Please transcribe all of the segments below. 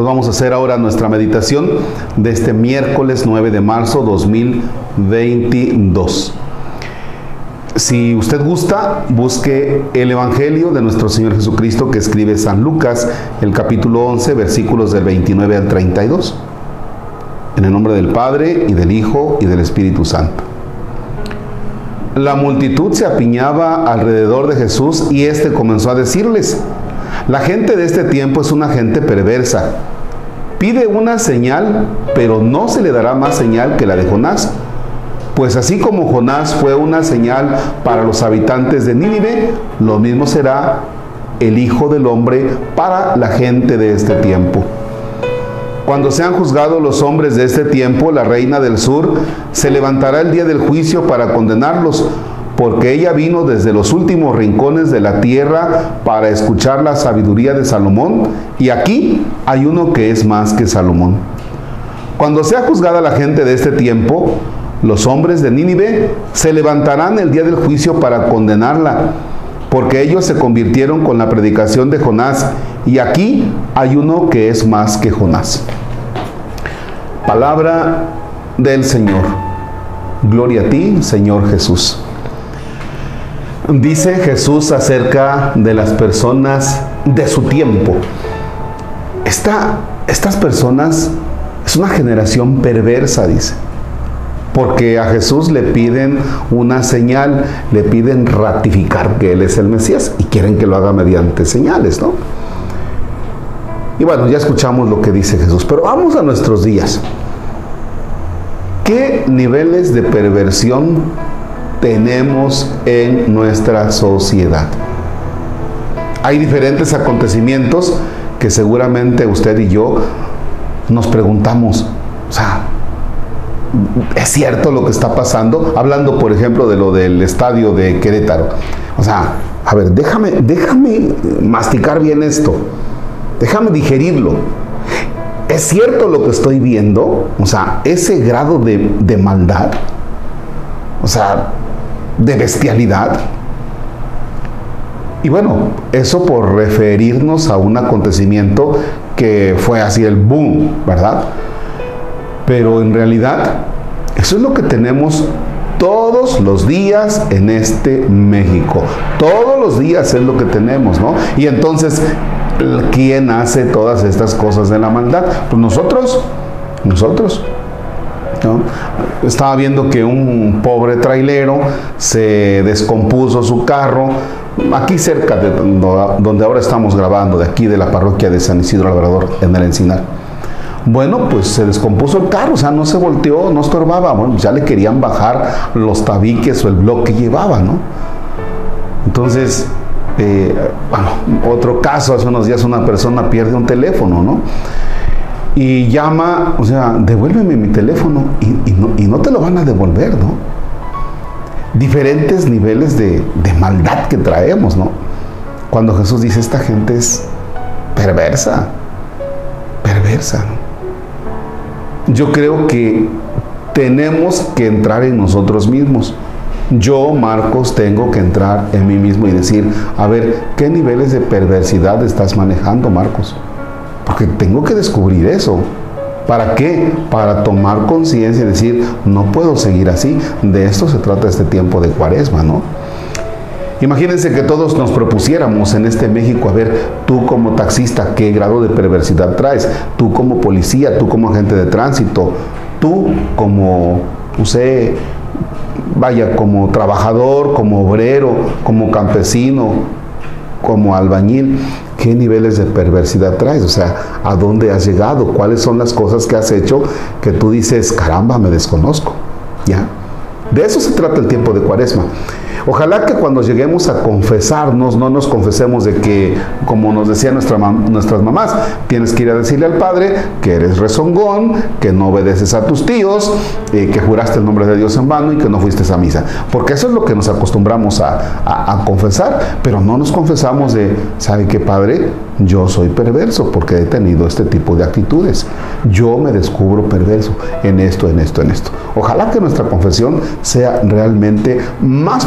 Pues vamos a hacer ahora nuestra meditación de este miércoles 9 de marzo 2022. Si usted gusta, busque el Evangelio de nuestro Señor Jesucristo que escribe San Lucas, el capítulo 11, versículos del 29 al 32. En el nombre del Padre y del Hijo y del Espíritu Santo. La multitud se apiñaba alrededor de Jesús y éste comenzó a decirles, la gente de este tiempo es una gente perversa. Pide una señal, pero no se le dará más señal que la de Jonás. Pues así como Jonás fue una señal para los habitantes de Nínive, lo mismo será el Hijo del Hombre para la gente de este tiempo. Cuando sean juzgados los hombres de este tiempo, la reina del sur se levantará el día del juicio para condenarlos porque ella vino desde los últimos rincones de la tierra para escuchar la sabiduría de Salomón, y aquí hay uno que es más que Salomón. Cuando sea juzgada la gente de este tiempo, los hombres de Nínive se levantarán el día del juicio para condenarla, porque ellos se convirtieron con la predicación de Jonás, y aquí hay uno que es más que Jonás. Palabra del Señor. Gloria a ti, Señor Jesús. Dice Jesús acerca de las personas de su tiempo. estas personas es una generación perversa, dice. Porque a Jesús le piden una señal, le piden ratificar que Él es el Mesías y quieren que lo haga mediante señales, ¿no? Y bueno, ya escuchamos lo que dice Jesús, pero vamos a nuestros días. ¿Qué niveles de perversión tenemos en nuestra sociedad. Hay diferentes acontecimientos que seguramente usted y yo nos preguntamos, o sea, ¿es cierto lo que está pasando? Hablando, por ejemplo, de lo del estadio de Querétaro. O sea, a ver, déjame, déjame masticar bien esto. Déjame digerirlo. ¿Es cierto lo que estoy viendo? O sea, ese grado de, de maldad. O sea, de bestialidad. Y bueno, eso por referirnos a un acontecimiento que fue así el boom, ¿verdad? Pero en realidad, eso es lo que tenemos todos los días en este México. Todos los días es lo que tenemos, ¿no? Y entonces, ¿quién hace todas estas cosas de la maldad? Pues nosotros, nosotros. Estaba viendo que un pobre trailero se descompuso su carro aquí cerca de donde ahora estamos grabando, de aquí de la parroquia de San Isidro Labrador, en el Encinar. Bueno, pues se descompuso el carro, o sea, no se volteó, no estorbaba. Bueno, ya le querían bajar los tabiques o el bloque que llevaba, ¿no? Entonces, eh, bueno, otro caso, hace unos días una persona pierde un teléfono, ¿no? Y llama, o sea, devuélveme mi teléfono y, no, te lo van a devolver, ¿no? Diferentes niveles de, maldad que traemos, ¿no? Cuando Jesús dice, esta gente es perversa, perversa. Yo creo que tenemos que entrar en nosotros mismos. Yo, Marcos, tengo que entrar en mí mismo y decir, a ver, ¿qué niveles de perversidad estás manejando, Marcos? Porque tengo que descubrir eso. ¿Para qué? Para tomar conciencia y decir, no puedo seguir así. De esto se trata este tiempo de cuaresma, ¿no? Imagínense que todos nos propusiéramos en este México, a ver, tú como taxista, ¿qué grado de perversidad traes? Tú como policía, tú como agente de tránsito, tú como, no sé, vaya, como trabajador, como obrero, como campesino, como albañil, qué niveles de perversidad traes, o sea, a dónde has llegado, cuáles son las cosas que has hecho que tú dices, caramba, me desconozco, ¿ya? De eso se trata el tiempo de cuaresma. Ojalá que cuando lleguemos a confesarnos, no nos confesemos de que, como nos decían nuestra, nuestras mamás, tienes que ir a decirle al Padre que eres rezongón, que no obedeces a tus tíos, eh, que juraste el nombre de Dios en vano y que no fuiste a misa. Porque eso es lo que nos acostumbramos a, a confesar, pero no nos confesamos de, ¿sabe qué, Padre? Yo soy perverso porque he tenido este tipo de actitudes. Yo me descubro perverso en esto, en esto, en esto. Ojalá que nuestra confesión sea realmente más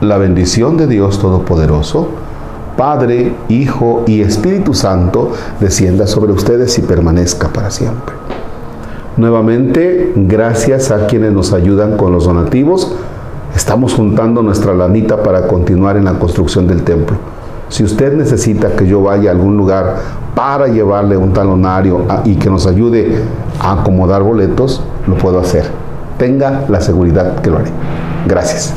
La bendición de Dios Todopoderoso, Padre, Hijo y Espíritu Santo, descienda sobre ustedes y permanezca para siempre. Nuevamente, gracias a quienes nos ayudan con los donativos. Estamos juntando nuestra lanita para continuar en la construcción del templo. Si usted necesita que yo vaya a algún lugar para llevarle un talonario y que nos ayude a acomodar boletos, lo puedo hacer. Tenga la seguridad que lo haré. Gracias.